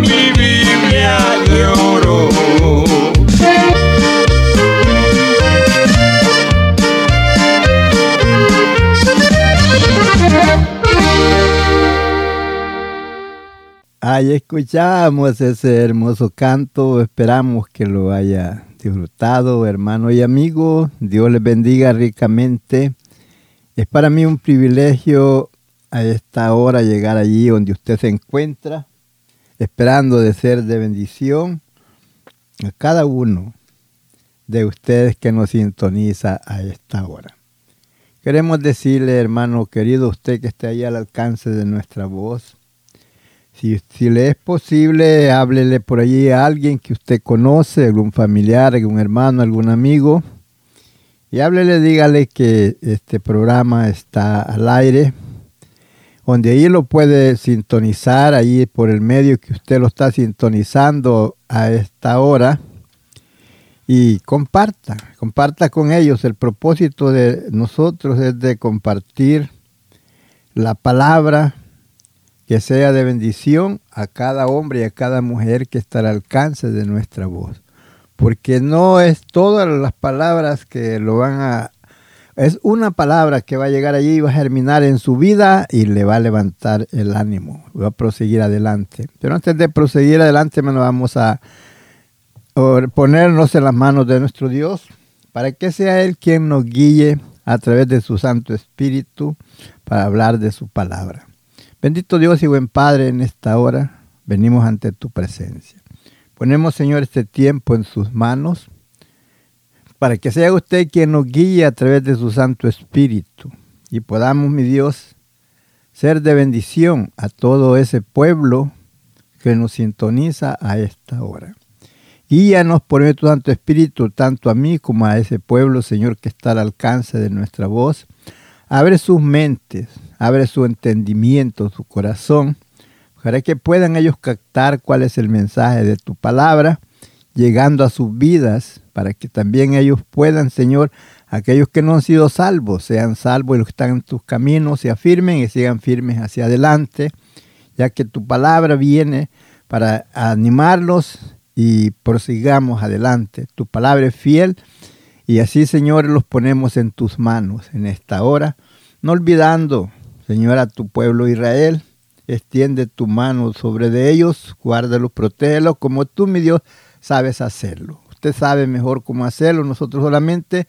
mi Biblia de oro. Ahí escuchamos ese hermoso canto, esperamos que lo haya disfrutado, hermano y amigo. Dios les bendiga ricamente. Es para mí un privilegio a esta hora llegar allí donde usted se encuentra, esperando de ser de bendición a cada uno de ustedes que nos sintoniza a esta hora. Queremos decirle, hermano querido, usted que esté ahí al alcance de nuestra voz, si, si, le es posible, háblele por allí a alguien que usted conoce, algún familiar, algún hermano, algún amigo, y háblele, dígale que este programa está al aire, donde ahí lo puede sintonizar, ahí por el medio que usted lo está sintonizando a esta hora, y comparta, comparta con ellos. El propósito de nosotros es de compartir la palabra que sea de bendición a cada hombre y a cada mujer que está al alcance de nuestra voz. Porque no es todas las palabras que lo van a... Es una palabra que va a llegar allí y va a germinar en su vida y le va a levantar el ánimo, va a proseguir adelante. Pero antes de proseguir adelante, nos vamos a ponernos en las manos de nuestro Dios para que sea Él quien nos guíe a través de su Santo Espíritu para hablar de su palabra. Bendito Dios y buen Padre, en esta hora venimos ante tu presencia. Ponemos, Señor, este tiempo en sus manos para que sea usted quien nos guíe a través de su Santo Espíritu y podamos, mi Dios, ser de bendición a todo ese pueblo que nos sintoniza a esta hora. Guíanos por medio de tu Santo Espíritu, tanto a mí como a ese pueblo, Señor, que está al alcance de nuestra voz. Abre sus mentes, abre su entendimiento, su corazón, para que puedan ellos captar cuál es el mensaje de tu palabra, llegando a sus vidas, para que también ellos puedan, Señor, aquellos que no han sido salvos, sean salvos y los que están en tus caminos, se afirmen y sigan firmes hacia adelante, ya que tu palabra viene para animarlos y prosigamos adelante. Tu palabra es fiel y así, Señor, los ponemos en tus manos en esta hora, no olvidando Señor, a tu pueblo Israel, extiende tu mano sobre de ellos, guárdalos, protégelos, como tú, mi Dios, sabes hacerlo. Usted sabe mejor cómo hacerlo, nosotros solamente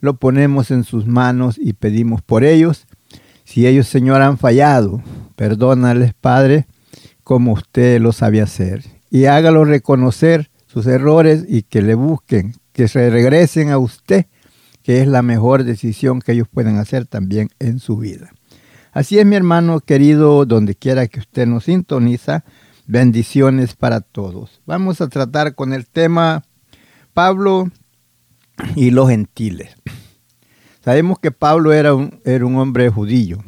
lo ponemos en sus manos y pedimos por ellos. Si ellos, Señor, han fallado, perdónales, Padre, como usted lo sabe hacer. Y hágalo reconocer sus errores y que le busquen, que se regresen a usted, que es la mejor decisión que ellos pueden hacer también en su vida. Así es, mi hermano querido, donde quiera que usted nos sintoniza, bendiciones para todos. Vamos a tratar con el tema Pablo y los gentiles. Sabemos que Pablo era un, era un hombre judío,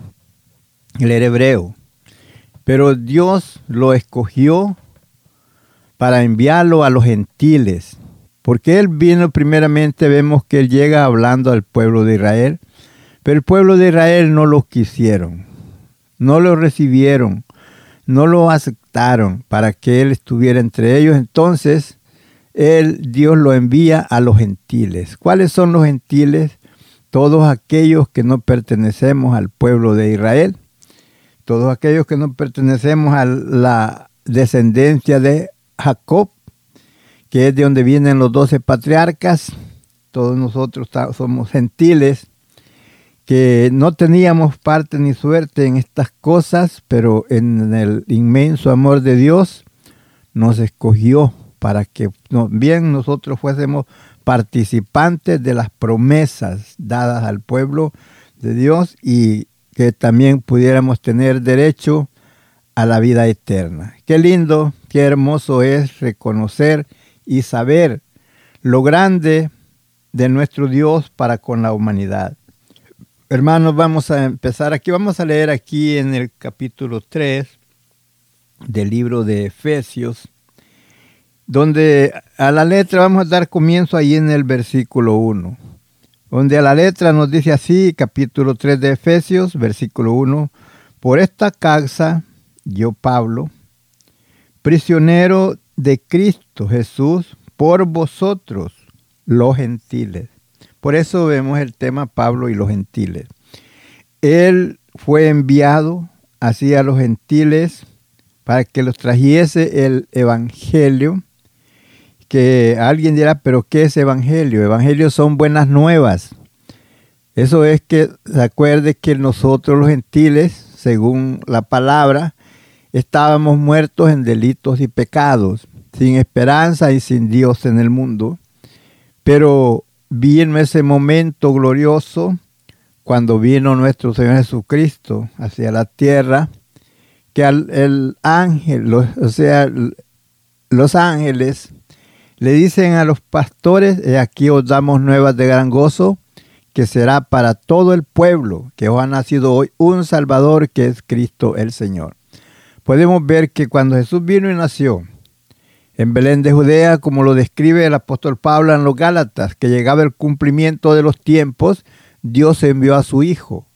él era hebreo, pero Dios lo escogió para enviarlo a los gentiles, porque él vino primeramente, vemos que él llega hablando al pueblo de Israel, pero el pueblo de Israel no lo quisieron, no lo recibieron, no lo aceptaron para que él estuviera entre ellos. Entonces, él, Dios lo envía a los gentiles. ¿Cuáles son los gentiles? Todos aquellos que no pertenecemos al pueblo de Israel, todos aquellos que no pertenecemos a la descendencia de Jacob, que es de donde vienen los doce patriarcas, todos nosotros somos gentiles, no teníamos parte ni suerte en estas cosas, pero en el inmenso amor de Dios nos escogió para que bien nosotros fuésemos participantes de las promesas dadas al pueblo de Dios y que también pudiéramos tener derecho a la vida eterna. Qué lindo, qué hermoso es reconocer y saber lo grande de nuestro Dios para con la humanidad. Hermanos, vamos a empezar aquí, vamos a leer aquí en el capítulo 3 del libro de Efesios, donde a la letra vamos a dar comienzo ahí en el versículo 1, donde a la letra nos dice así, capítulo 3 de Efesios, versículo 1, por esta causa, yo Pablo, prisionero de Cristo Jesús, por vosotros, los gentiles. Por eso vemos el tema Pablo y los gentiles. Él fue enviado hacia los gentiles para que los trajese el evangelio que alguien dirá, pero ¿qué es evangelio? Evangelio son buenas nuevas. Eso es que se acuerde que nosotros los gentiles, según la palabra, estábamos muertos en delitos y pecados, sin esperanza y sin Dios en el mundo. Pero vino ese momento glorioso cuando vino nuestro Señor Jesucristo hacia la tierra, que al, el ángel, o sea, los ángeles le dicen a los pastores, aquí os damos nuevas de gran gozo, que será para todo el pueblo, que os ha nacido hoy un Salvador, que es Cristo el Señor. Podemos ver que cuando Jesús vino y nació en Belén de Judea, como lo describe el apóstol Pablo en los Gálatas, que llegaba el cumplimiento de los tiempos, Dios envió a su Hijo,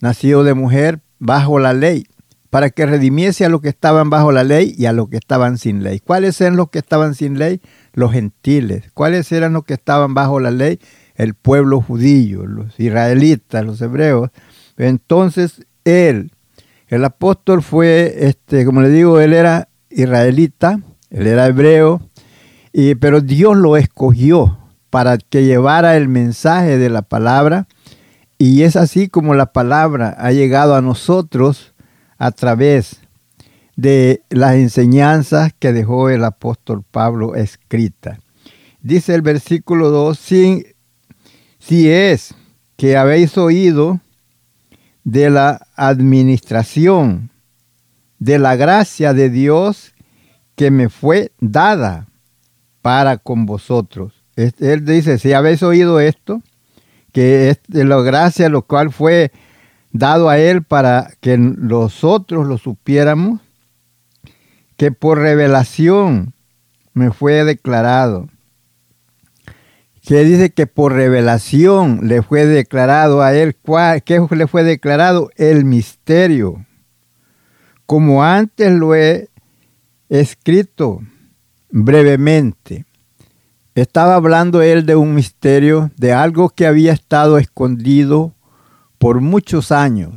nacido de mujer bajo la ley, para que redimiese a los que estaban bajo la ley y a los que estaban sin ley. ¿Cuáles eran los que estaban sin ley? los gentiles. ¿Cuáles eran los que estaban bajo la ley? El pueblo judío, los israelitas, los hebreos. Entonces él, el apóstol fue, este, como le digo, él era israelita, él era hebreo, y, pero Dios lo escogió para que llevara el mensaje de la palabra. Y es así como la palabra ha llegado a nosotros a través de las enseñanzas que dejó el apóstol Pablo escrita. Dice el versículo 2, si, si es que habéis oído de la administración de la gracia de Dios que me fue dada para con vosotros. Él dice, si habéis oído esto, que es de la gracia lo cual fue dado a él para que nosotros lo supiéramos, que por revelación me fue declarado. Que dice que por revelación le fue declarado a él. ¿Qué le fue declarado? El misterio. Como antes lo he escrito brevemente. Estaba hablando él de un misterio, de algo que había estado escondido por muchos años,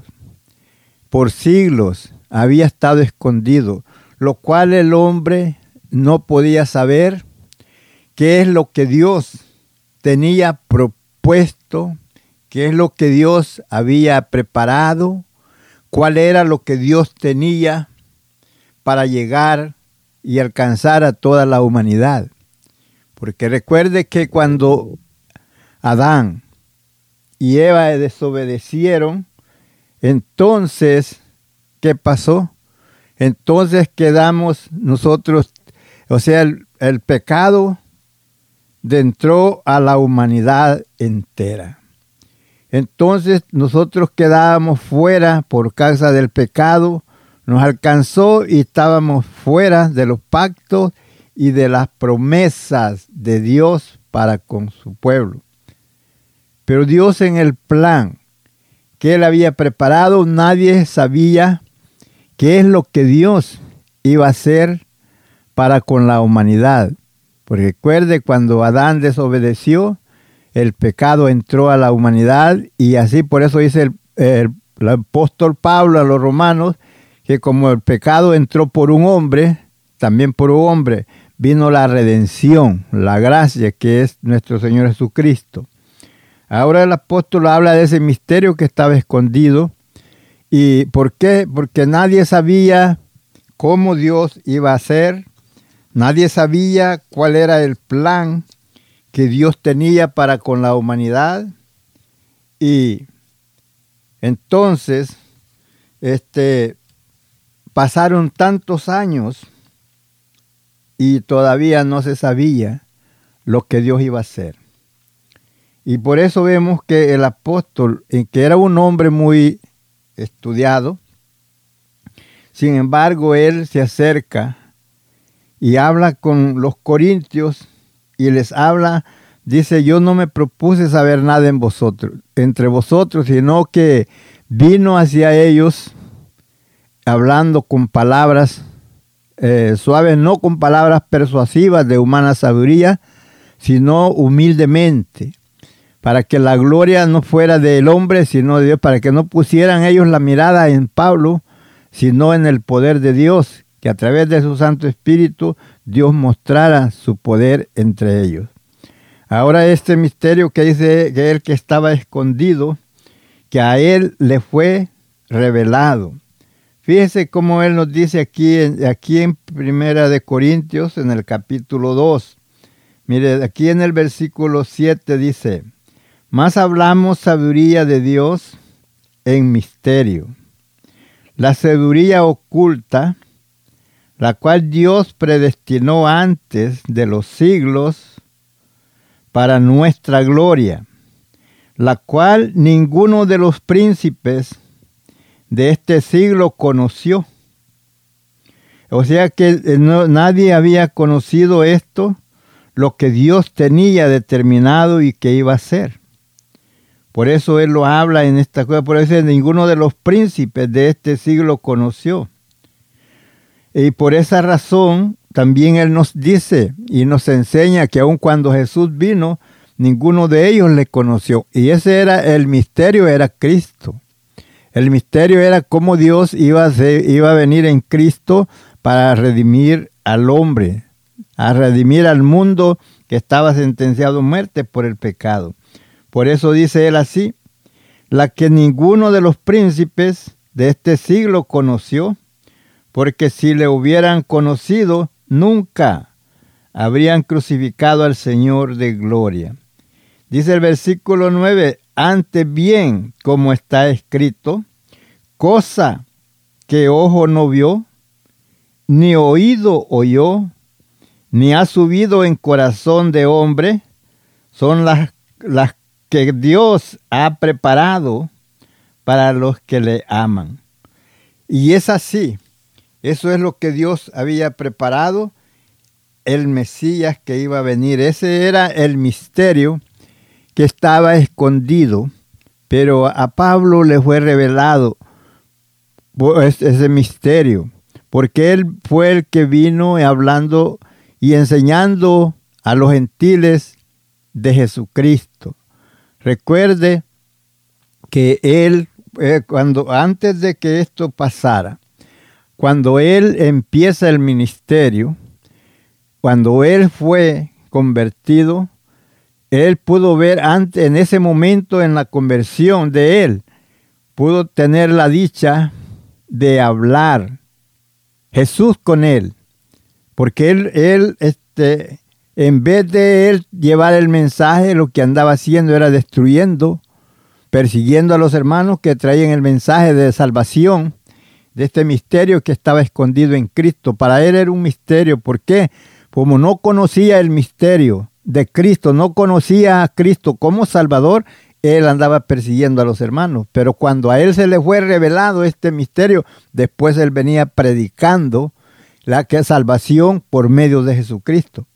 por siglos había estado escondido, lo cual el hombre no podía saber qué es lo que Dios tenía dispuesto, qué es lo que Dios había preparado, cuál era lo que Dios tenía para llegar y alcanzar a toda la humanidad. Porque recuerde que cuando Adán y Eva desobedecieron, entonces, ¿qué pasó? Entonces quedamos nosotros, o sea, el, pecado entró a la humanidad entera. Entonces nosotros quedábamos fuera por causa del pecado, nos alcanzó y estábamos fuera de los pactos y de las promesas de Dios para con su pueblo. Pero Dios en el plan que él había preparado, nadie sabía qué es lo que Dios iba a hacer para con la humanidad. Porque recuerde cuando Adán desobedeció, el pecado entró a la humanidad y así por eso dice el, apóstol Pablo a los romanos que como el pecado entró por un hombre, también por un hombre vino la redención, la gracia que es nuestro Señor Jesucristo. Ahora el apóstol habla de ese misterio que estaba escondido. ¿Y por qué? Porque nadie sabía cómo Dios iba a hacer, nadie sabía cuál era el plan que Dios tenía para con la humanidad. Y entonces, este, pasaron tantos años y todavía no se sabía lo que Dios iba a hacer. Y por eso vemos que el apóstol, que era un hombre muy estudiado, sin embargo, él se acerca y habla con los corintios y les habla, dice, yo no me propuse saber nada en vosotros, entre vosotros, sino que vino hacia ellos hablando con palabras eh, suaves, no con palabras persuasivas de humana sabiduría, sino humildemente, para que la gloria no fuera del hombre, sino de Dios, para que no pusieran ellos la mirada en Pablo, sino en el poder de Dios, que a través de su Santo Espíritu Dios mostrara su poder entre ellos. Ahora este misterio que dice que él que estaba escondido, que a él le fue revelado. Fíjese cómo él nos dice aquí, aquí en Primera de Corintios, en el capítulo 2. Mire, aquí en el versículo 7 dice, más hablamos sabiduría de Dios en misterio. La sabiduría oculta la cual Dios predestinó antes de los siglos para nuestra gloria, la cual ninguno de los príncipes de este siglo conoció. O sea que eh, nadie había conocido esto, lo que Dios tenía determinado y que iba a ser. Por eso Él lo habla en esta cosa, por eso ninguno de los príncipes de este siglo conoció. Y por esa razón también Él nos dice y nos enseña que aun cuando Jesús vino, ninguno de ellos le conoció. Y ese era el misterio, era Cristo. El misterio era cómo Dios iba a, venir en Cristo para redimir al hombre, a redimir al mundo que estaba sentenciado a muerte por el pecado. Por eso dice él así, la que ninguno de los príncipes de este siglo conoció, porque si le hubieran conocido, nunca habrían crucificado al Señor de gloria. Dice el versículo 9, antes bien, como está escrito, cosa que ojo no vio, ni oído oyó, ni ha subido en corazón de hombre, son las, las que Dios ha preparado para los que le aman. Y es así, eso es lo que Dios había preparado, el Mesías que iba a venir. Ese era el misterio que estaba escondido, pero a Pablo le fue revelado ese misterio, porque él fue el que vino hablando y enseñando a los gentiles de Jesucristo. Recuerde que él, eh, cuando antes de que esto pasara, cuando él empieza el ministerio, cuando él fue convertido, él pudo ver antes, en ese momento, en la conversión de él, pudo tener la dicha de hablar Jesús con él, porque él, él este, en vez de él llevar el mensaje, lo que andaba haciendo era destruyendo, persiguiendo a los hermanos que traían el mensaje de salvación, de este misterio que estaba escondido en Cristo. Para él era un misterio. ¿Por qué? Como no conocía el misterio de Cristo, no conocía a Cristo como Salvador, él andaba persiguiendo a los hermanos. Pero cuando a él se le fue revelado este misterio, después él venía predicando la que salvación por medio de Jesucristo.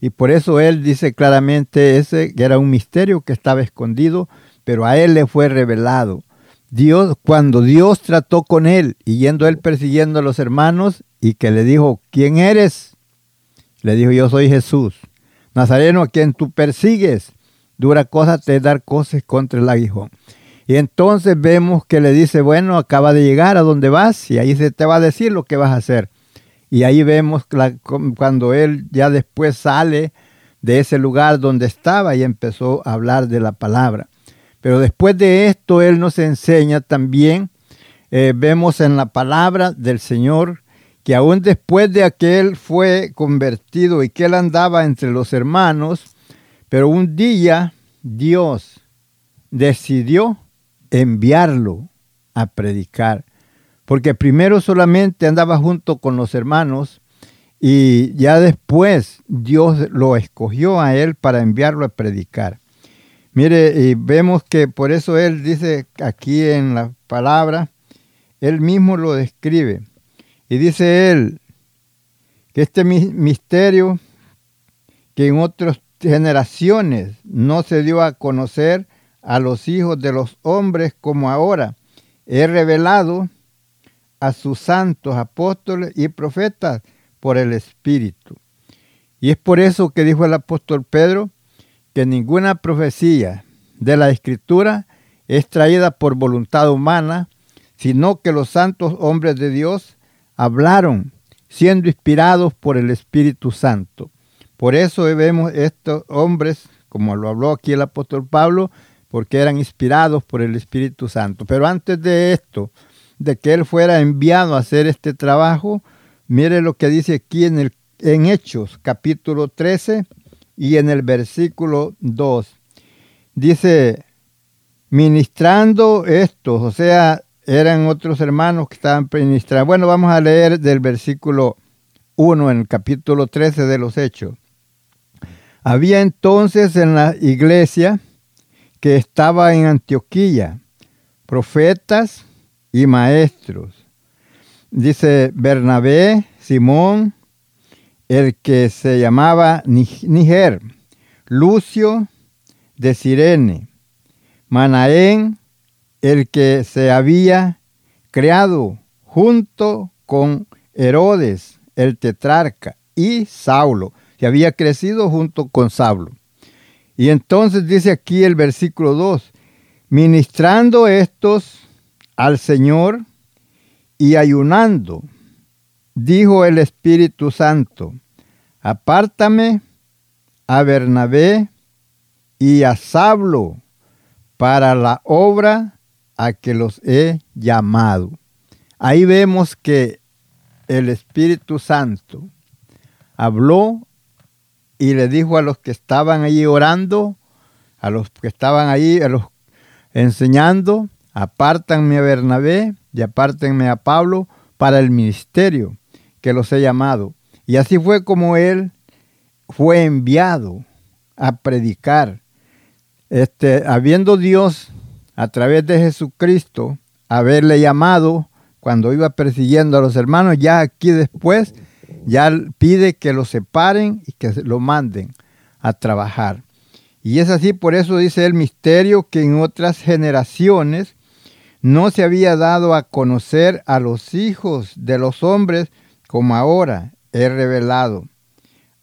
Y por eso él dice claramente ese que era un misterio que estaba escondido, pero a él le fue revelado. Dios, cuando Dios trató con él y yendo él persiguiendo a los hermanos y que le dijo, ¿quién eres? Le dijo, yo soy Jesús, Nazareno a quien tú persigues. Dura cosa te dar cosas contra el aguijón. Y entonces vemos que le dice, bueno, acaba de llegar a donde vas y ahí se te va a decir lo que vas a hacer. Y ahí vemos cuando él ya después sale de ese lugar donde estaba y empezó a hablar de la palabra. Pero después de esto él nos enseña también, eh, vemos en la palabra del Señor, que aún después de que él fue convertido y que él andaba entre los hermanos, pero un día Dios decidió enviarlo a predicar porque primero solamente andaba junto con los hermanos y ya después Dios lo escogió a él para enviarlo a predicar. Mire, y vemos que por eso él dice aquí en la palabra, él mismo lo describe. Y dice él que este misterio que en otras generaciones no se dio a conocer a los hijos de los hombres como ahora, he revelado a sus santos apóstoles y profetas por el Espíritu. Y es por eso que dijo el apóstol Pedro que ninguna profecía de la Escritura es traída por voluntad humana, sino que los santos hombres de Dios hablaron siendo inspirados por el Espíritu Santo. Por eso vemos estos hombres, como lo habló aquí el apóstol Pablo, porque eran inspirados por el Espíritu Santo. Pero antes de esto, de que él fuera enviado a hacer este trabajo, mire lo que dice aquí en, el, en Hechos capítulo 13 y en el versículo 2. Dice, ministrando estos, o sea, eran otros hermanos que estaban ministrando. Bueno, vamos a leer del versículo 1 en el capítulo 13 de los Hechos. Había entonces en la iglesia que estaba en Antioquía profetas y maestros. Dice Bernabé, Simón, el que se llamaba Niger, Lucio de Sirene, Manaén, el que se había creado junto con Herodes, el tetrarca, y Saulo, que había crecido junto con Saulo. Y entonces dice aquí el versículo 2, ministrando estos al Señor y ayunando, dijo el Espíritu Santo, apártame a Bernabé y a Sablo para la obra a que los he llamado. Ahí vemos que el Espíritu Santo habló y le dijo a los que estaban allí orando, a los que estaban allí, a los enseñando, apártanme a Bernabé y apártenme a Pablo para el ministerio que los he llamado. Y así fue como él fue enviado a predicar. Este, habiendo Dios a través de Jesucristo haberle llamado cuando iba persiguiendo a los hermanos, ya aquí después ya pide que lo separen y que lo manden a trabajar. Y es así, por eso dice el misterio que en otras generaciones no se había dado a conocer a los hijos de los hombres como ahora he revelado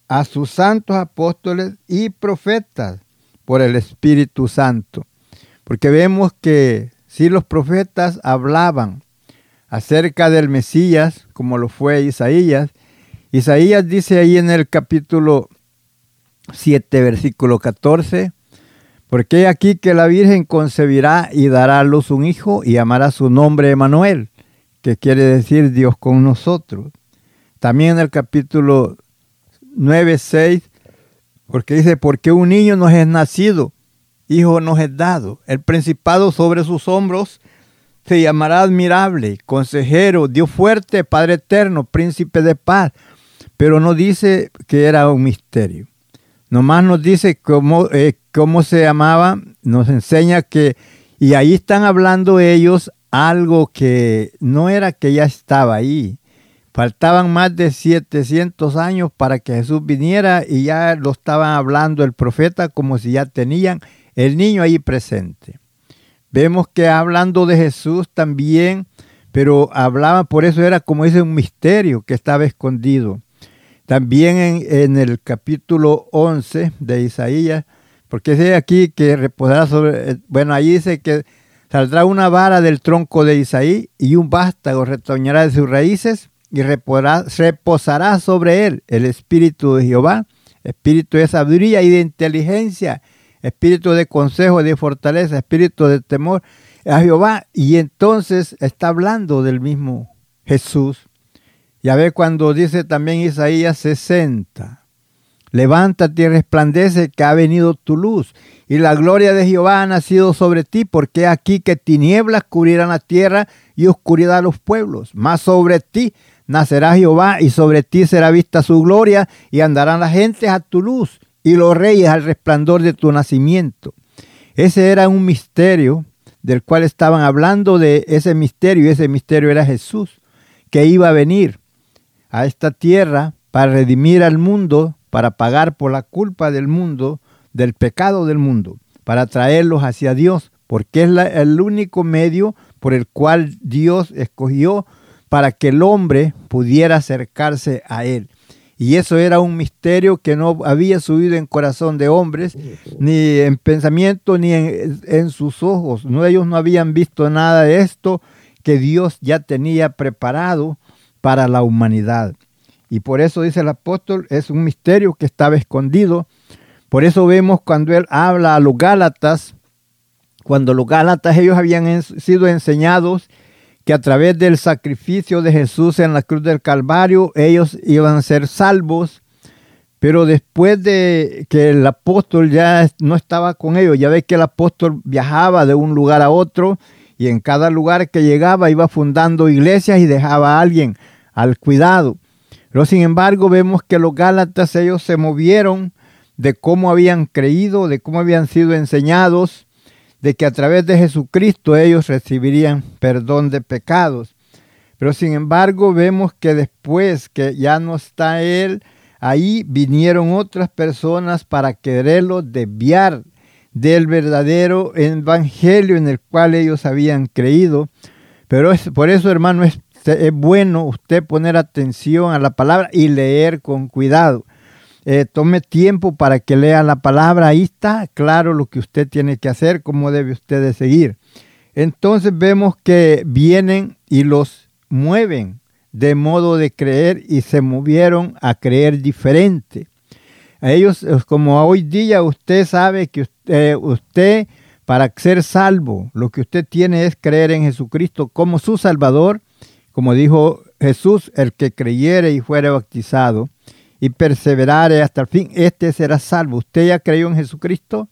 a sus santos apóstoles y profetas por el Espíritu Santo. Porque vemos que si los profetas hablaban acerca del Mesías, como lo fue Isaías, Isaías dice ahí en el capítulo 7, versículo 14. Porque aquí que la Virgen concebirá y dará a luz un hijo y llamará su nombre Emanuel, que quiere decir Dios con nosotros. También en el capítulo 9, 6, porque dice, porque un niño nos es nacido, hijo nos es dado, el principado sobre sus hombros se llamará admirable, consejero, Dios fuerte, Padre eterno, príncipe de paz. Pero no dice que era un misterio. Nomás nos dice cómo, eh, cómo se llamaba, nos enseña que, y ahí están hablando ellos algo que no era que ya estaba ahí. Faltaban más de 700 años para que Jesús viniera y ya lo estaban hablando el profeta como si ya tenían el niño ahí presente. Vemos que hablando de Jesús también, pero hablaba, por eso era como dice un misterio que estaba escondido. También en, el capítulo 11 de Isaías, porque dice aquí que reposará sobre, eh, bueno, ahí dice que saldrá una vara del tronco de Isaí y un vástago retoñará de sus raíces y reposará sobre él el espíritu de Jehová, espíritu de sabiduría y de inteligencia, espíritu de consejo, de fortaleza, espíritu de temor a Jehová. Y entonces está hablando del mismo Jesús. Ya ve cuando dice también Isaías 60, levántate y resplandece que ha venido tu luz y la gloria de Jehová ha nacido sobre ti, porque aquí que tinieblas cubrirán la tierra y oscuridad los pueblos, mas sobre ti nacerá Jehová y sobre ti será vista su gloria y andarán las gentes a tu luz y los reyes al resplandor de tu nacimiento. Ese era un misterio del cual estaban hablando de ese misterio y ese misterio era Jesús que iba a venir a esta tierra para redimir al mundo, para pagar por la culpa del mundo, del pecado del mundo, para traerlos hacia Dios, porque es el único medio por el cual Dios escogió para que el hombre pudiera acercarse a Él. Y eso era un misterio que no había subido en corazón de hombres, ni en pensamiento, ni en, sus ojos. No, ellos no habían visto nada de esto que Dios ya tenía preparado para la humanidad. Y por eso dice el apóstol, es un misterio que estaba escondido. Por eso vemos cuando él habla a los Gálatas, cuando los Gálatas ellos habían sido enseñados que a través del sacrificio de Jesús en la cruz del Calvario ellos iban a ser salvos. Pero después de que el apóstol ya no estaba con ellos, ya ve que el apóstol viajaba de un lugar a otro y en cada lugar que llegaba iba fundando iglesias y dejaba a alguien al cuidado. Pero sin embargo vemos que los Gálatas ellos se movieron de cómo habían creído, de cómo habían sido enseñados, de que a través de Jesucristo ellos recibirían perdón de pecados. Pero sin embargo vemos que después que ya no está Él, ahí vinieron otras personas para quererlo desviar del verdadero evangelio en el cual ellos habían creído. Pero es, por eso, hermano, es es bueno usted poner atención a la palabra y leer con cuidado. Eh, tome tiempo para que lea la palabra. Ahí está claro lo que usted tiene que hacer, cómo debe usted de seguir. Entonces vemos que vienen y los mueven de modo de creer y se movieron a creer diferente. A ellos, como hoy día usted sabe que usted, usted, para ser salvo, lo que usted tiene es creer en Jesucristo como su Salvador como dijo Jesús, el que creyere y fuere bautizado y perseverare hasta el fin, este será salvo. Usted ya creyó en Jesucristo,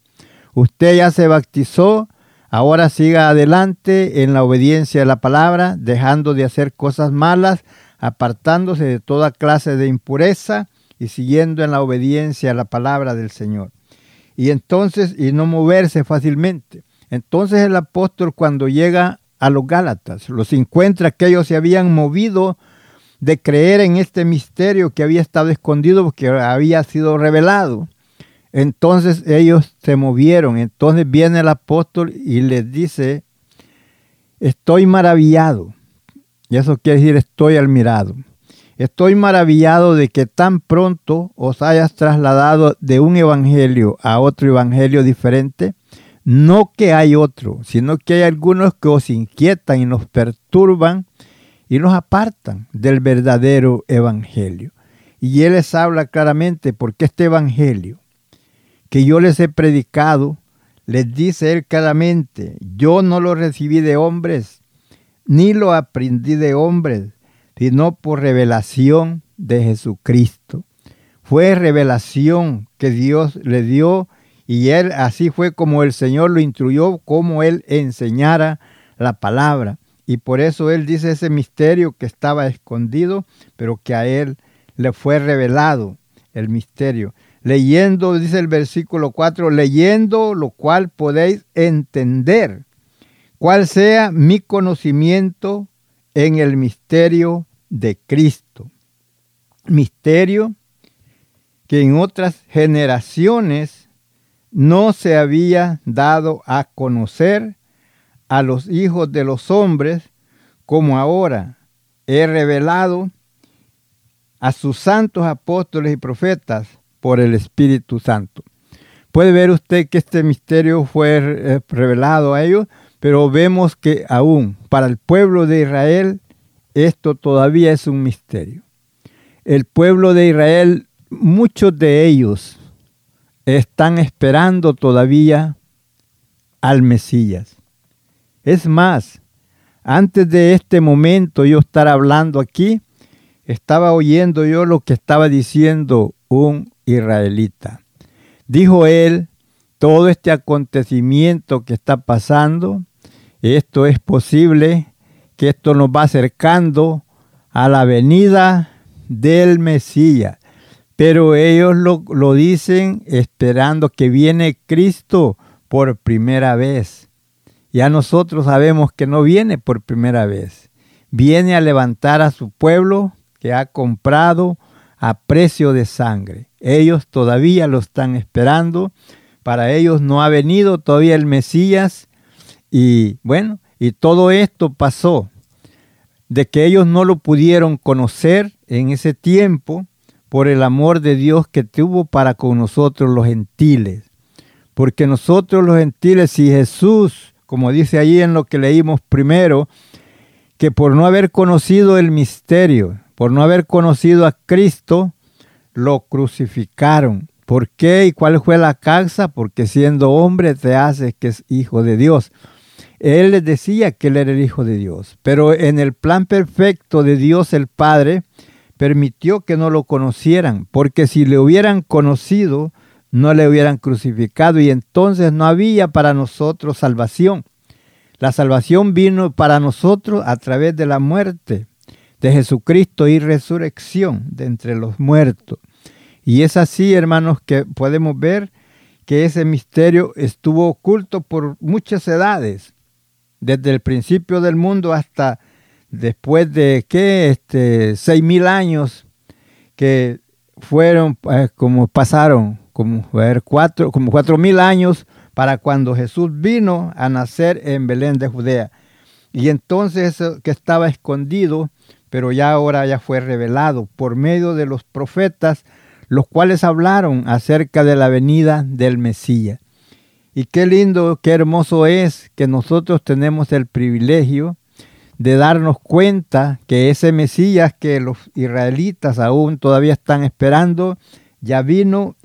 usted ya se bautizó, ahora siga adelante en la obediencia a la palabra, dejando de hacer cosas malas, apartándose de toda clase de impureza y siguiendo en la obediencia a la palabra del Señor. Y entonces, y no moverse fácilmente. Entonces el apóstol cuando llega a los Gálatas. Los encuentra que ellos se habían movido de creer en este misterio que había estado escondido porque había sido revelado. Entonces ellos se movieron. Entonces viene el apóstol y les dice, estoy maravillado. Y eso quiere decir estoy admirado. Estoy maravillado de que tan pronto os hayas trasladado de un evangelio a otro evangelio diferente no que hay otro, sino que hay algunos que os inquietan y nos perturban y nos apartan del verdadero evangelio. Y él les habla claramente porque este evangelio que yo les he predicado, les dice él claramente, yo no lo recibí de hombres, ni lo aprendí de hombres, sino por revelación de Jesucristo. Fue revelación que Dios le dio y él así fue como el Señor lo instruyó, como él enseñara la palabra. Y por eso él dice ese misterio que estaba escondido, pero que a él le fue revelado el misterio. Leyendo, dice el versículo 4, leyendo lo cual podéis entender cuál sea mi conocimiento en el misterio de Cristo. Misterio que en otras generaciones no se había dado a conocer a los hijos de los hombres, como ahora he revelado a sus santos apóstoles y profetas por el Espíritu Santo. Puede ver usted que este misterio fue eh, revelado a ellos, pero vemos que aún para el pueblo de Israel esto todavía es un misterio. El pueblo de Israel, muchos de ellos están esperando todavía al Mesías. Es más, antes de este momento yo estar hablando aquí, estaba oyendo yo lo que estaba diciendo un israelita. Dijo él, todo este acontecimiento que está pasando, esto es posible, que esto nos va acercando a la venida del Mesías. Pero ellos lo, lo dicen esperando que viene Cristo por primera vez. Ya nosotros sabemos que no viene por primera vez. Viene a levantar a su pueblo que ha comprado a precio de sangre. Ellos todavía lo están esperando. Para ellos no ha venido todavía el Mesías. Y bueno, y todo esto pasó de que ellos no lo pudieron conocer en ese tiempo por el amor de Dios que tuvo para con nosotros los gentiles. Porque nosotros los gentiles, si Jesús como dice ahí en lo que leímos primero, que por no haber conocido el misterio, por no haber conocido a Cristo, lo crucificaron. ¿Por qué y cuál fue la causa? Porque siendo hombre te haces que es hijo de Dios. Él les decía que él era el hijo de Dios, pero en el plan perfecto de Dios el Padre permitió que no lo conocieran, porque si le hubieran conocido, no le hubieran crucificado y entonces no había para nosotros salvación. La salvación vino para nosotros a través de la muerte de Jesucristo y resurrección de entre los muertos. Y es así, hermanos, que podemos ver que ese misterio estuvo oculto por muchas edades, desde el principio del mundo hasta después de que este seis mil años que fueron eh, como pasaron como, ver, cuatro, como cuatro mil años para cuando Jesús vino a nacer en Belén de Judea. Y entonces eso que estaba escondido, pero ya ahora ya fue revelado por medio de los profetas, los cuales hablaron acerca de la venida del Mesías. Y qué lindo, qué hermoso es que nosotros tenemos el privilegio de darnos cuenta que ese Mesías que los israelitas aún todavía están esperando, ya vino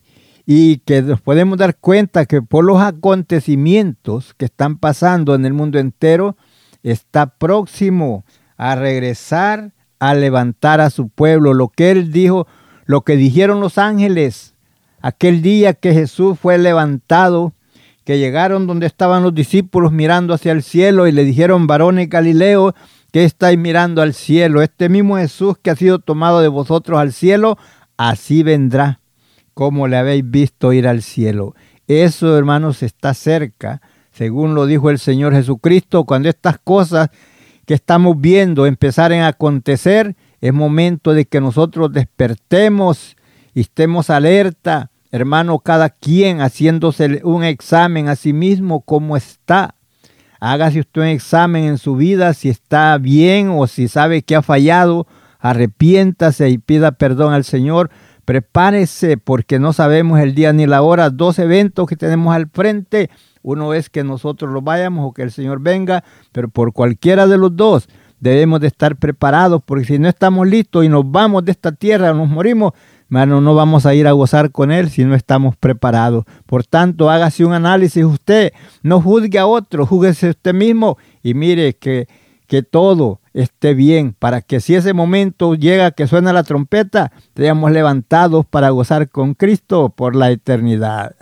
y que nos podemos dar cuenta que por los acontecimientos que están pasando en el mundo entero, está próximo a regresar a levantar a su pueblo. Lo que él dijo, lo que dijeron los ángeles, aquel día que Jesús fue levantado, que llegaron donde estaban los discípulos mirando hacia el cielo y le dijeron, varones Galileo, que estáis mirando al cielo? Este mismo Jesús que ha sido tomado de vosotros al cielo, así vendrá como le habéis visto ir al cielo. Eso, hermanos, está cerca, según lo dijo el Señor Jesucristo, cuando estas cosas que estamos viendo empezaren a acontecer, es momento de que nosotros despertemos y estemos alerta, hermano, cada quien haciéndose un examen a sí mismo, cómo está. Hágase usted un examen en su vida, si está bien o si sabe que ha fallado, arrepiéntase y pida perdón al Señor Prepárese porque no sabemos el día ni la hora. Dos eventos que tenemos al frente. Uno es que nosotros lo vayamos o que el Señor venga, pero por cualquiera de los dos debemos de estar preparados porque si no estamos listos y nos vamos de esta tierra, nos morimos, hermano, no vamos a ir a gozar con Él si no estamos preparados. Por tanto, hágase un análisis usted, no juzgue a otro, júguese usted mismo y mire que, que todo esté bien, para que si ese momento llega que suena la trompeta, seamos levantados para gozar con Cristo por la eternidad.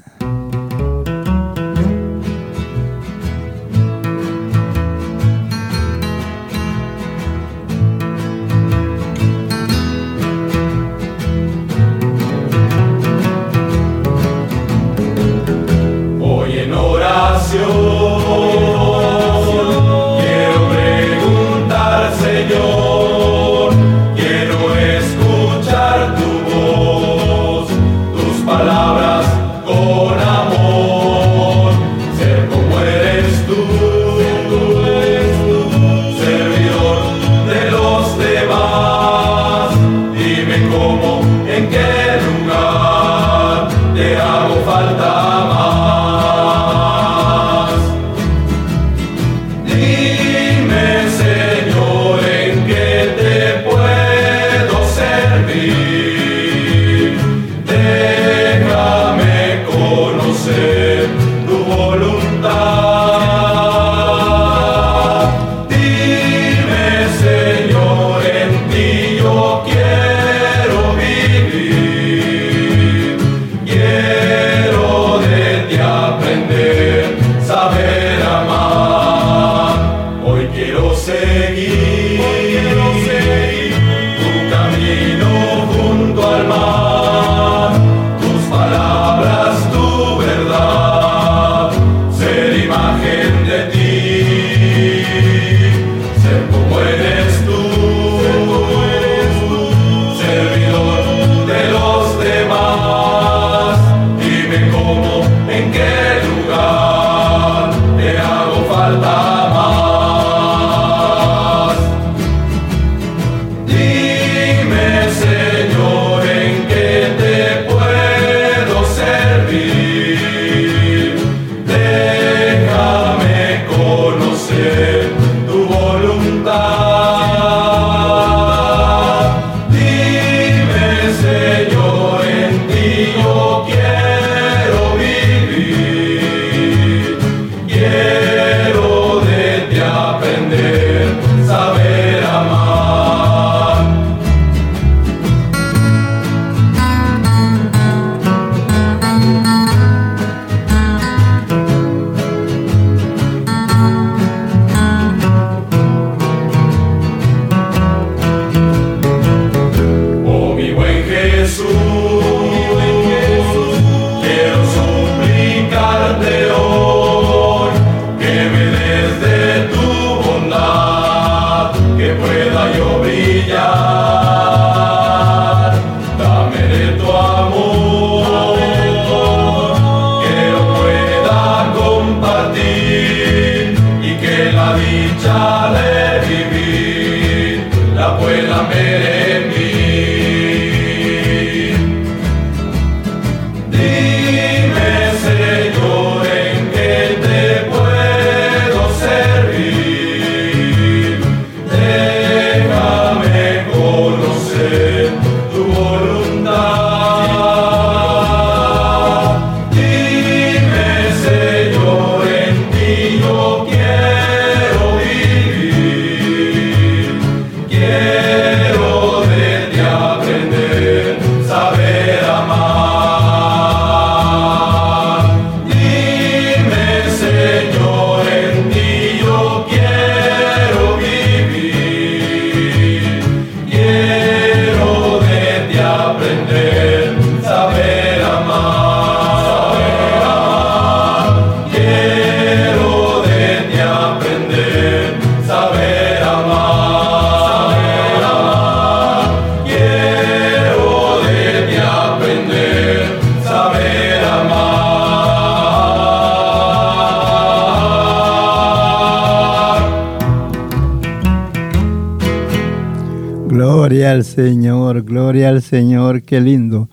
qué lindo.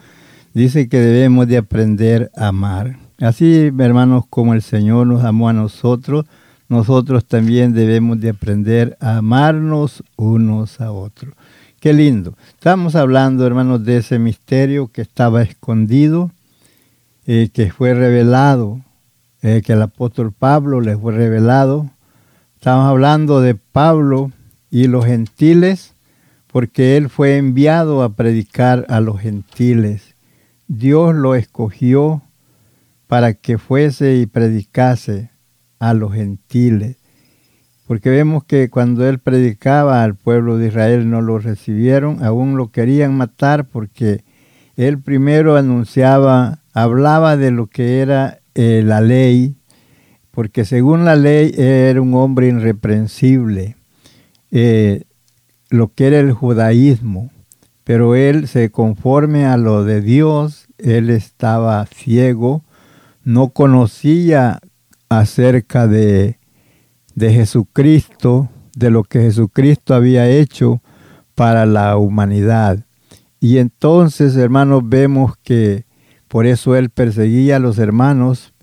Dice que debemos de aprender a amar. Así, hermanos, como el Señor nos amó a nosotros, nosotros también debemos de aprender a amarnos unos a otros. Qué lindo. Estamos hablando, hermanos, de ese misterio que estaba escondido, eh, que fue revelado, eh, que el apóstol Pablo les fue revelado. Estamos hablando de Pablo y los gentiles porque él fue enviado a predicar a los gentiles. Dios lo escogió para que fuese y predicase a los gentiles. Porque vemos que cuando él predicaba al pueblo de Israel no lo recibieron, aún lo querían matar porque él primero anunciaba, hablaba de lo que era eh, la ley, porque según la ley era un hombre irreprensible, eh, lo que era el judaísmo, pero él se conforme a lo de Dios, él estaba ciego, no conocía acerca de de Jesucristo, de lo que Jesucristo había hecho para la humanidad. Y entonces, hermanos, vemos que por eso él perseguía a los hermanos.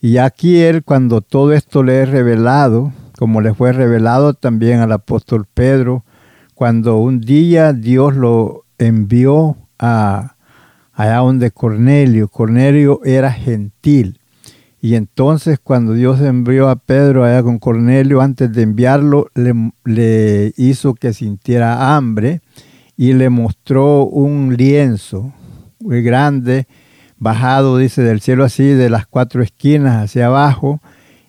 Y aquí él, cuando todo esto le es revelado, como le fue revelado también al apóstol Pedro, cuando un día Dios lo envió a allá donde Cornelio. Cornelio era gentil. Y entonces cuando Dios envió a Pedro allá con Cornelio, antes de enviarlo, le, hizo que sintiera hambre y le mostró un lienzo muy grande, bajado, dice, del cielo así, de las cuatro esquinas hacia abajo.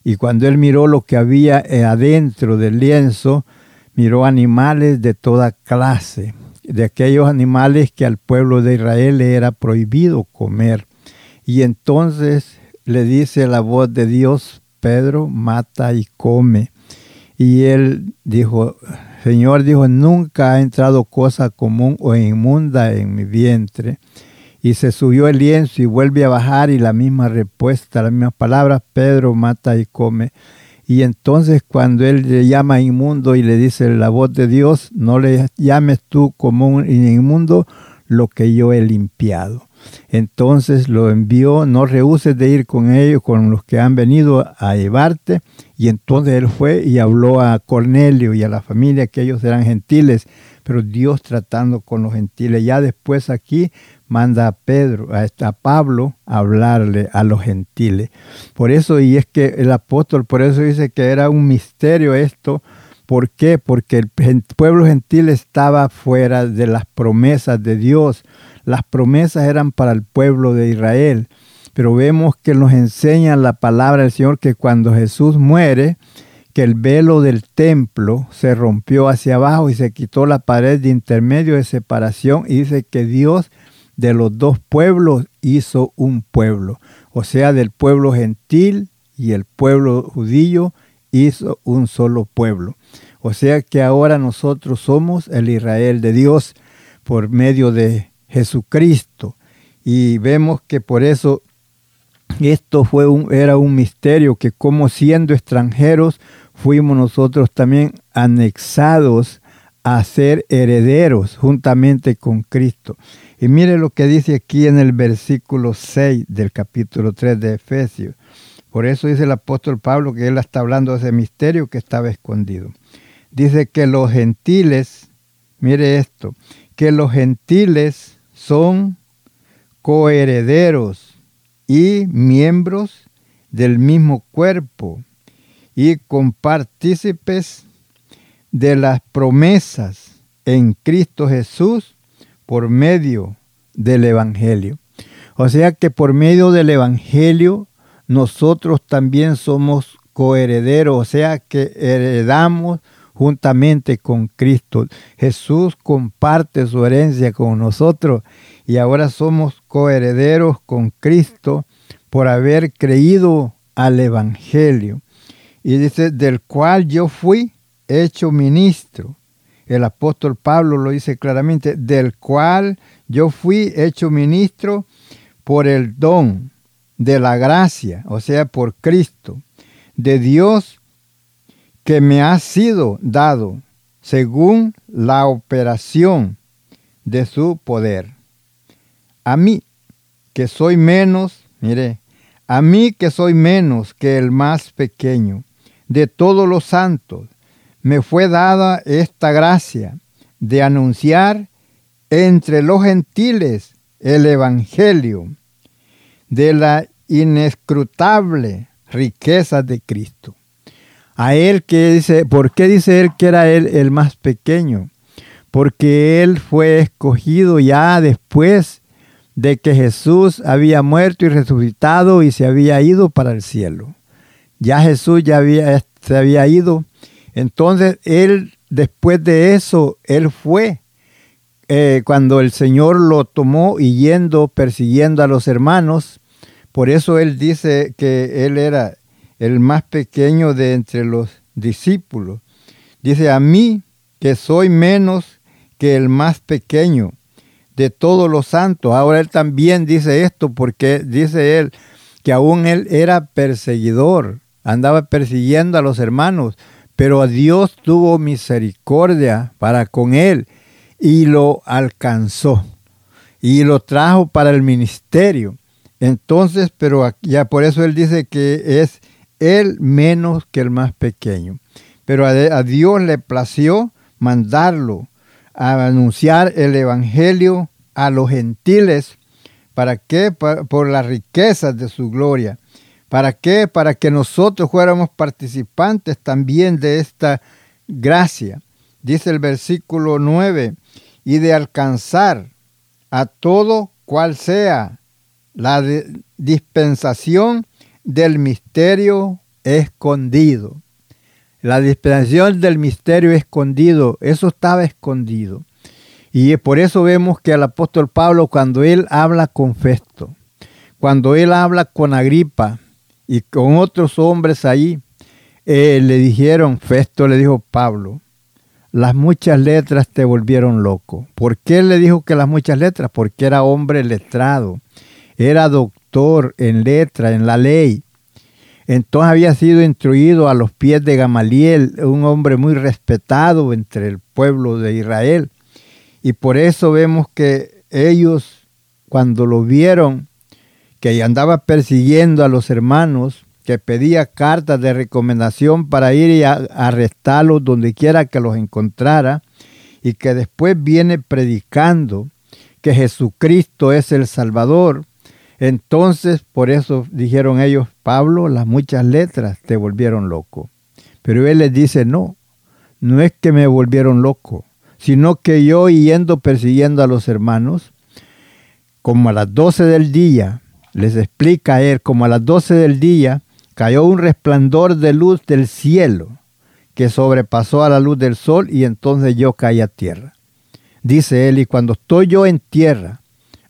Y cuando él miró lo que había eh, adentro del lienzo, miró animales de toda clase, de aquellos animales que al pueblo de Israel le era prohibido comer. Y entonces le dice la voz de Dios, Pedro, mata y come. Y él dijo, Señor dijo, nunca ha entrado cosa común o inmunda en mi vientre. Y se subió el lienzo y vuelve a bajar y la misma respuesta, las mismas palabras, Pedro mata y come. Y entonces cuando él le llama inmundo y le dice la voz de Dios, no le llames tú común y inmundo lo que yo he limpiado. Entonces lo envió, no rehuses de ir con ellos, con los que han venido a llevarte. Y entonces él fue y habló a Cornelio y a la familia que ellos eran gentiles, pero Dios tratando con los gentiles. Ya después aquí manda a Pedro, a, Pablo, a hablarle a los gentiles. Por eso, y es que el apóstol, por eso dice que era un misterio esto, ¿Por qué? Porque el pueblo gentil estaba fuera de las promesas de Dios. Las promesas eran para el pueblo de Israel. Pero vemos que nos enseña la palabra del Señor que cuando Jesús muere, que el velo del templo se rompió hacia abajo y se quitó la pared de intermedio de separación y dice que Dios de los dos pueblos hizo un pueblo, o sea, del pueblo gentil y el pueblo judío hizo un solo pueblo. O sea que ahora nosotros somos el Israel de Dios por medio de Jesucristo. Y vemos que por eso esto fue un, era un misterio que como siendo extranjeros fuimos nosotros también anexados a ser herederos juntamente con Cristo. Y mire lo que dice aquí en el versículo 6 del capítulo 3 de Efesios. Por eso dice el apóstol Pablo que él está hablando de ese misterio que estaba escondido. Dice que los gentiles, mire esto, que los gentiles son coherederos y miembros del mismo cuerpo y compartícipes de las promesas en Cristo Jesús por medio del Evangelio. O sea que por medio del Evangelio nosotros también somos coherederos, o sea que heredamos juntamente con Cristo. Jesús comparte su herencia con nosotros y ahora somos coherederos con Cristo por haber creído al Evangelio. Y dice, del cual yo fui hecho ministro. El apóstol Pablo lo dice claramente, del cual yo fui hecho ministro por el don de la gracia, o sea, por Cristo, de Dios que me ha sido dado según la operación de su poder. A mí, que soy menos, mire, a mí que soy menos que el más pequeño de todos los santos, me fue dada esta gracia, de anunciar entre los gentiles el Evangelio de la inescrutable riqueza de Cristo. A él que dice, ¿por qué dice él que era él el más pequeño? Porque él fue escogido ya después de que Jesús había muerto y resucitado y se había ido para el cielo. Ya Jesús ya había, se había ido. Entonces él, después de eso, él fue. Eh, cuando el Señor lo tomó y yendo, persiguiendo a los hermanos, por eso él dice que él era el más pequeño de entre los discípulos. Dice, a mí que soy menos que el más pequeño de todos los santos. Ahora él también dice esto porque dice él que aún él era perseguidor, andaba persiguiendo a los hermanos, pero Dios tuvo misericordia para con él y lo alcanzó y lo trajo para el ministerio. Entonces, pero ya por eso él dice que es él menos que el más pequeño. Pero a, Dios le plació mandarlo a anunciar el Evangelio a los gentiles. ¿Para qué? Por, las riquezas de su gloria. ¿Para qué? Para que nosotros fuéramos participantes también de esta gracia. Dice el versículo 9, y de alcanzar a todo cual sea la dispensación del misterio escondido. La dispensación del misterio escondido, eso estaba escondido. Y por eso vemos que el apóstol Pablo, cuando él habla con Festo, cuando él habla con Agripa y con otros hombres ahí, eh, le dijeron, Festo le dijo Pablo, las muchas letras te volvieron loco. ¿Por qué le dijo que las muchas letras? Porque era hombre letrado, era doctor en letra, en la ley. Entonces había sido instruido a los pies de Gamaliel, un hombre muy respetado entre el pueblo de Israel. Y por eso vemos que ellos, cuando lo vieron, que andaba persiguiendo a los hermanos, que pedía cartas de recomendación para ir y arrestarlos donde quiera que los encontrara, y que después viene predicando que Jesucristo es el Salvador. Entonces, por eso dijeron ellos, Pablo, las muchas letras te volvieron loco. Pero él les dice, no, no es que me volvieron loco, sino que yo yendo persiguiendo a los hermanos, como a las doce del día, les explica él, como a las doce del día, cayó un resplandor de luz del cielo que sobrepasó a la luz del sol y entonces yo caí a tierra. Dice él, y cuando estoy yo en tierra,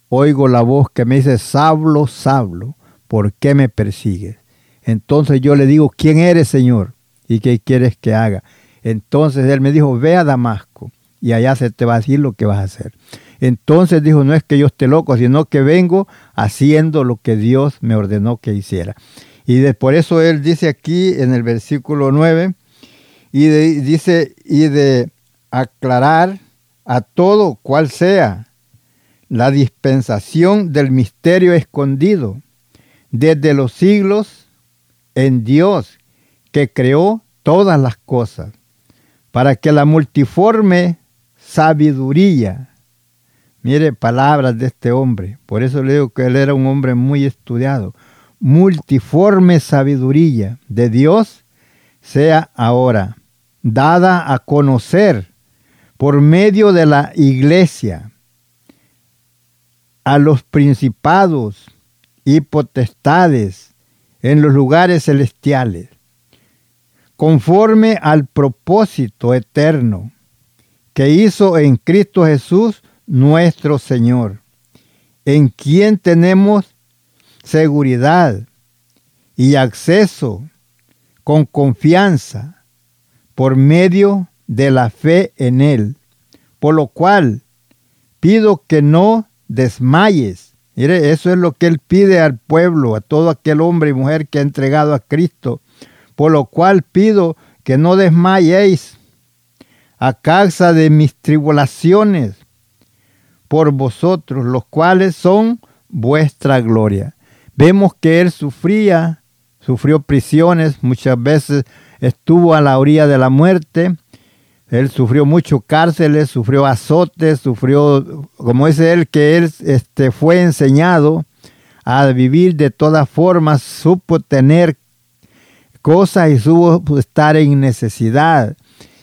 oigo la voz que me dice, Sablo, Sablo, ¿por qué me persigues? Entonces yo le digo, ¿quién eres, Señor? ¿Y qué quieres que haga? Entonces él me dijo, ve a Damasco y allá se te va a decir lo que vas a hacer. Entonces dijo, no es que yo esté loco, sino que vengo haciendo lo que Dios me ordenó que hiciera. Y por eso él dice aquí en el versículo 9, y dice, y de aclarar a todo cual sea la dispensación del misterio escondido desde los siglos en Dios que creó todas las cosas, para que la multiforme sabiduría, mire palabras de este hombre, por eso le digo que él era un hombre muy estudiado, multiforme sabiduría de Dios sea ahora dada a conocer por medio de la iglesia a los principados y potestades en los lugares celestiales, conforme al propósito eterno que hizo en Cristo Jesús nuestro Señor, en quien tenemos seguridad y acceso con confianza por medio de la fe en Él. Por lo cual pido que no desmayes. Mire, eso es lo que Él pide al pueblo, a todo aquel hombre y mujer que ha entregado a Cristo. Por lo cual pido que no desmayéis a causa de mis tribulaciones por vosotros, los cuales son vuestra gloria. Vemos que él sufría, sufrió prisiones, muchas veces estuvo a la orilla de la muerte, Él sufrió mucho cárceles, sufrió azotes, sufrió, como dice él, que él este, fue enseñado a vivir de todas formas, supo tener cosas y supo estar en necesidad.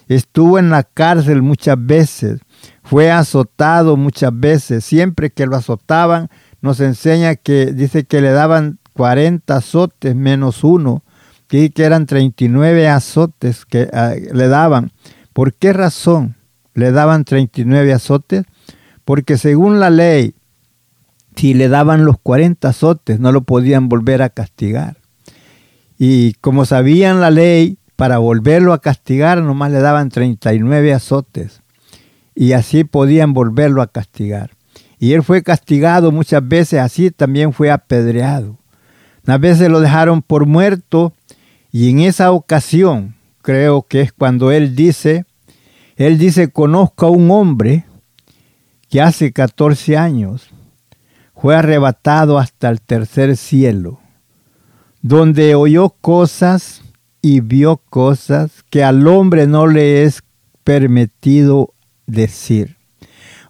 Estuvo en la cárcel muchas veces, fue azotado muchas veces. Siempre que lo azotaban, nos enseña que dice que le daban 40 azotes menos uno, que eran 39 azotes que ah, le daban. ¿Por qué razón le daban 39 azotes? Porque según la ley, si le daban los 40 azotes, no lo podían volver a castigar. Y como sabían la ley, para volverlo a castigar, nomás le daban 39 azotes. Y así podían volverlo a castigar. Y él fue castigado muchas veces, así también fue apedreado. Unas veces lo dejaron por muerto y en esa ocasión, creo que es cuando él dice, él dice, conozco a un hombre que hace 14 años fue arrebatado hasta el tercer cielo, donde oyó cosas y vio cosas que al hombre no le es permitido decir.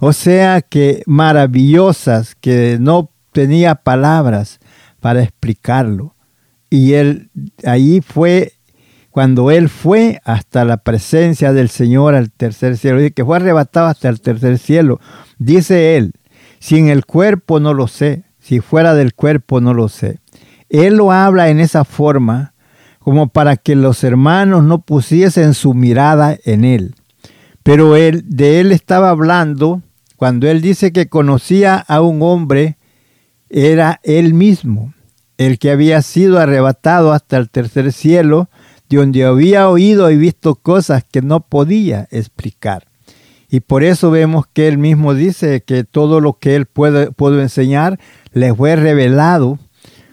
O sea que maravillosas, que no tenía palabras para explicarlo. Y él, ahí fue cuando él fue hasta la presencia del Señor al tercer cielo, y que fue arrebatado hasta el tercer cielo, dice él, si en el cuerpo no lo sé, si fuera del cuerpo no lo sé. Él lo habla en esa forma como para que los hermanos no pusiesen su mirada en él. Pero él, de él estaba hablando cuando él dice que conocía a un hombre, era él mismo, el que había sido arrebatado hasta el tercer cielo, de donde había oído y visto cosas que no podía explicar. Y por eso vemos que él mismo dice que todo lo que él puede, pudo enseñar le fue revelado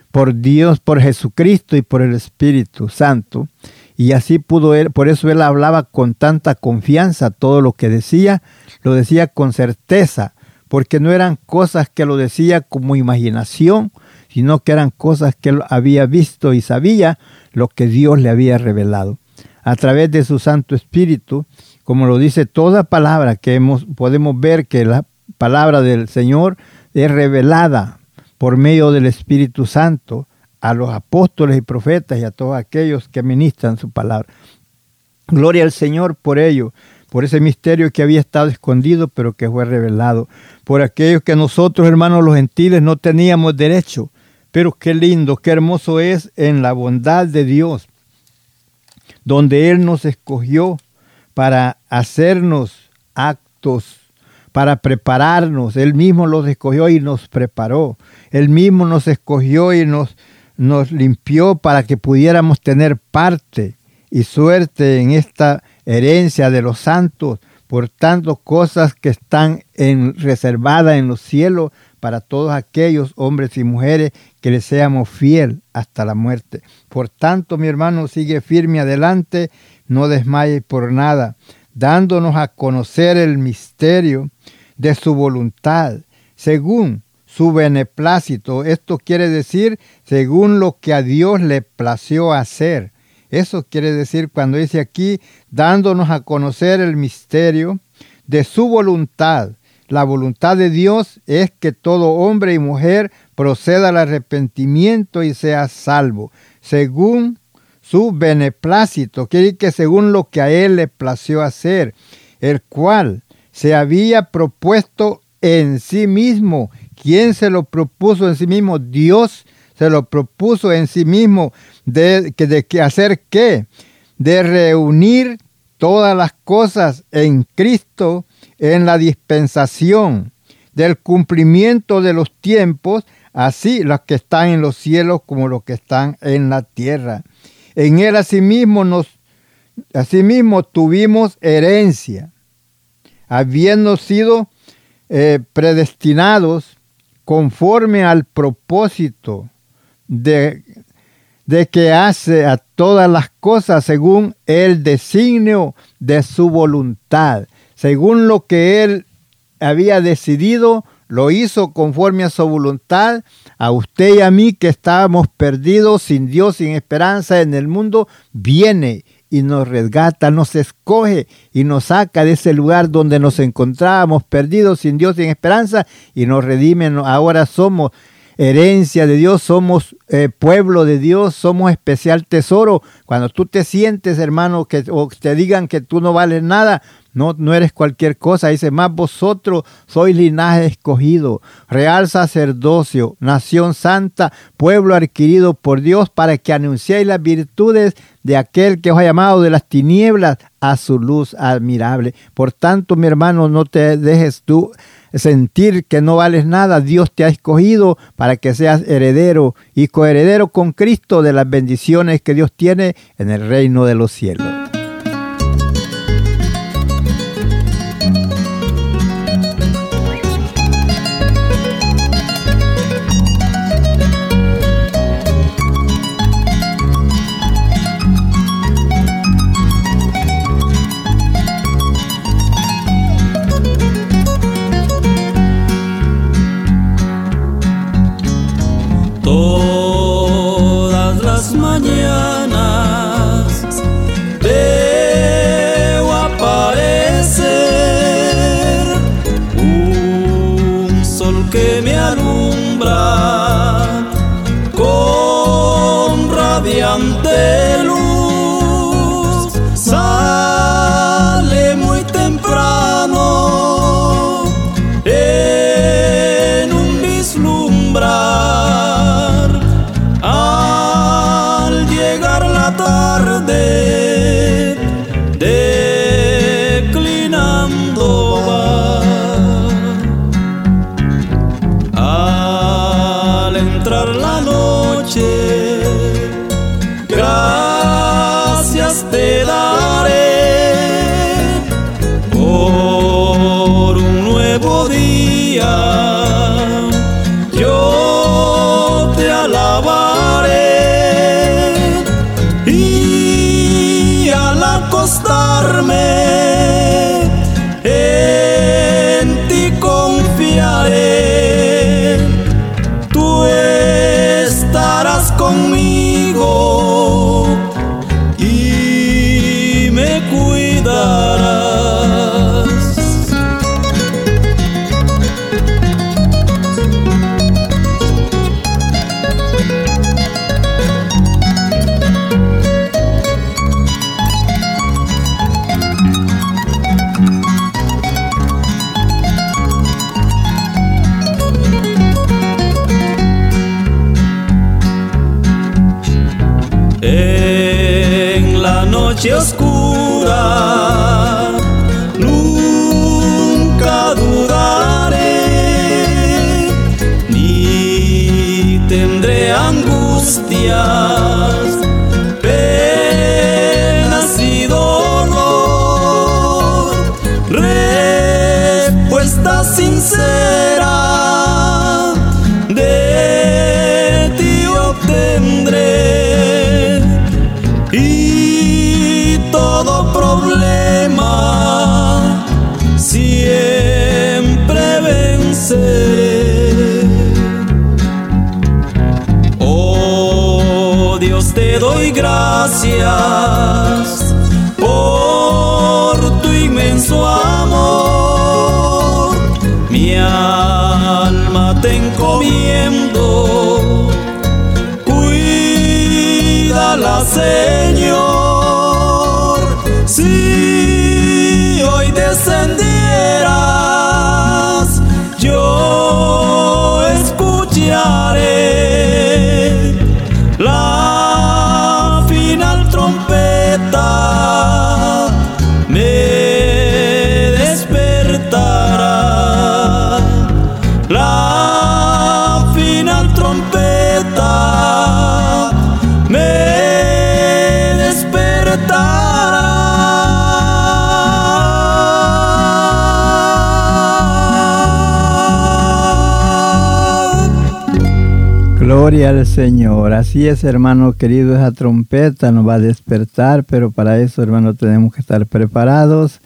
por Dios, por Jesucristo y por el Espíritu Santo. Y así pudo él, por eso él hablaba con tanta confianza todo lo que decía, lo decía con certeza, porque no eran cosas que lo decía como imaginación, sino que eran cosas que él había visto y sabía lo que Dios le había revelado. A través de su Santo Espíritu, como lo dice toda palabra que hemos, podemos ver que la palabra del Señor es revelada por medio del Espíritu Santo a los apóstoles y profetas y a todos aquellos que ministran su palabra. Gloria al Señor por ello, por ese misterio que había estado escondido, pero que fue revelado, por aquellos que nosotros, hermanos los gentiles, no teníamos derecho. Pero qué lindo, qué hermoso es en la bondad de Dios, donde Él nos escogió para hacernos actos, para prepararnos. Él mismo los escogió y nos preparó. Él mismo nos escogió y nos, nos limpió para que pudiéramos tener parte y suerte en esta herencia de los santos, por tanto cosas que están en, reservadas en los cielos para todos aquellos hombres y mujeres que le seamos fiel hasta la muerte. Por tanto, mi hermano, sigue firme adelante no desmaye por nada, dándonos a conocer el misterio de su voluntad, según su beneplácito. Esto quiere decir según lo que a Dios le plació hacer. Eso quiere decir cuando dice aquí, dándonos a conocer el misterio de su voluntad. La voluntad de Dios es que todo hombre y mujer proceda al arrepentimiento y sea salvo, según su beneplácito, quiere decir que según lo que a él le plació hacer, el cual se había propuesto en sí mismo. ¿Quién se lo propuso en sí mismo? Dios se lo propuso en sí mismo de, de, hacer qué? De reunir todas las cosas en Cristo en la dispensación del cumplimiento de los tiempos, así los que están en los cielos como los que están en la tierra. En él asimismo nos asimismo tuvimos herencia, habiendo sido eh, predestinados conforme al propósito de, de que hace a todas las cosas según el designio de su voluntad, según lo que él había decidido lo hizo conforme a su voluntad, a usted y a mí que estábamos perdidos, sin Dios, sin esperanza en el mundo, viene y nos resgata, nos escoge y nos saca de ese lugar donde nos encontrábamos perdidos sin Dios, sin esperanza y nos redime. Ahora somos herencia de Dios, somos eh, pueblo de Dios, somos especial tesoro. Cuando tú te sientes, hermano, que o te digan que tú no vales nada, no, no eres cualquier cosa. Dice, más vosotros sois linaje escogido, real sacerdocio, nación santa, pueblo adquirido por Dios para que anunciéis las virtudes de aquel que os ha llamado de las tinieblas a su luz admirable. Por tanto, mi hermano, no te dejes tú sentir que no vales nada. Dios te ha escogido para que seas heredero y coheredero con Cristo de las bendiciones que Dios tiene en el reino de los cielos. llegar la tarde. siempre venceré. Oh Dios, te doy gracias por tu inmenso amor. Mi alma te encomiendo, cuídala, Señor. Gloria al Señor. Así es, hermano querido, esa trompeta nos va a despertar, pero para eso, hermano, tenemos que estar preparados,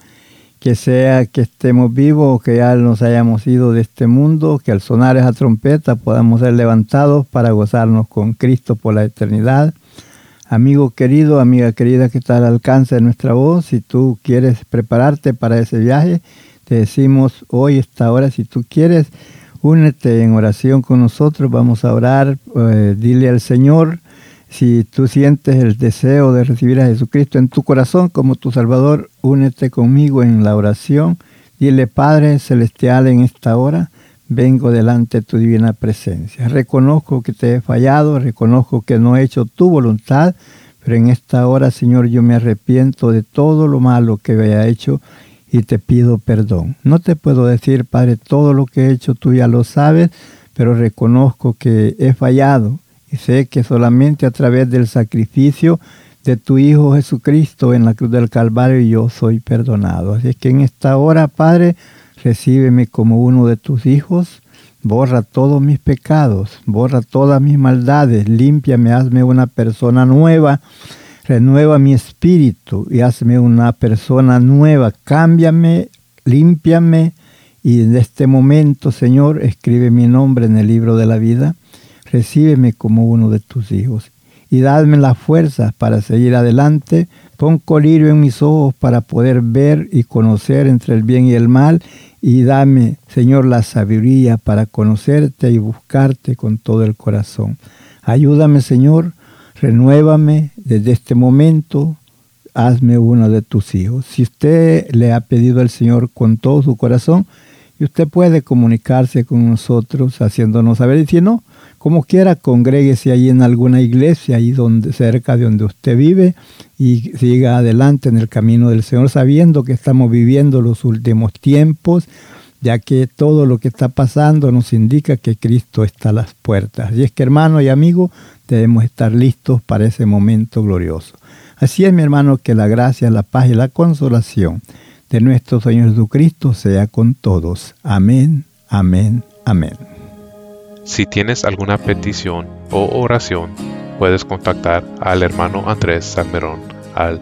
que sea que estemos vivos que ya nos hayamos ido de este mundo, que al sonar esa trompeta podamos ser levantados para gozarnos con Cristo por la eternidad. Amigo querido, amiga querida que está al alcance de nuestra voz, si tú quieres prepararte para ese viaje, te decimos hoy, esta hora, si tú quieres, únete en oración con nosotros, vamos a orar, eh, dile al Señor, si tú sientes el deseo de recibir a Jesucristo en tu corazón como tu Salvador, únete conmigo en la oración. Dile, Padre Celestial, en esta hora vengo delante de tu divina presencia. Reconozco que te he fallado, reconozco que no he hecho tu voluntad, pero en esta hora, Señor, yo me arrepiento de todo lo malo que haya hecho y te pido perdón. No te puedo decir, Padre, todo lo que he hecho tú ya lo sabes, pero reconozco que he fallado y sé que solamente a través del sacrificio de tu Hijo Jesucristo en la cruz del Calvario yo soy perdonado. Así que en esta hora, Padre, recíbeme como uno de tus hijos, borra todos mis pecados, borra todas mis maldades, límpiame, hazme una persona nueva, renueva mi espíritu y hazme una persona nueva, cámbiame, límpiame y en este momento, Señor, escribe mi nombre en el libro de la vida recíbeme como uno de tus hijos y dadme la fuerza para seguir adelante. Pon colirio en mis ojos para poder ver y conocer entre el bien y el mal y dame, Señor, la sabiduría para conocerte y buscarte con todo el corazón. Ayúdame, Señor, renuévame desde este momento, hazme uno de tus hijos. Si usted le ha pedido al Señor con todo su corazón, y usted puede comunicarse con nosotros haciéndonos saber, y si no, como quiera, congréguese ahí en alguna iglesia, ahí donde, cerca de donde usted vive, y siga adelante en el camino del Señor, sabiendo que estamos viviendo los últimos tiempos, ya que todo lo que está pasando nos indica que Cristo está a las puertas. Y es que, hermano y amigo, debemos estar listos para ese momento glorioso. Así es, mi hermano, que la gracia, la paz y la consolación de nuestro Señor Jesucristo sea con todos. Amén, amén, amén. Si tienes alguna petición o oración, puedes contactar al hermano Andrés Salmerón al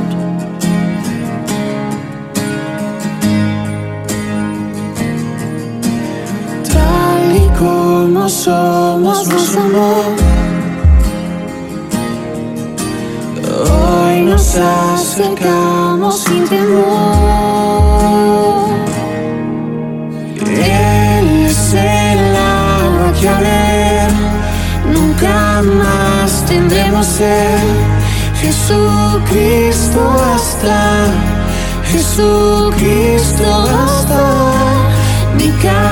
Como somos, nos amó. Hoy nos acercamos sin temor. Él es el agua que a ver nunca más tendremos sed. Jesucristo hasta, Jesucristo hasta, mi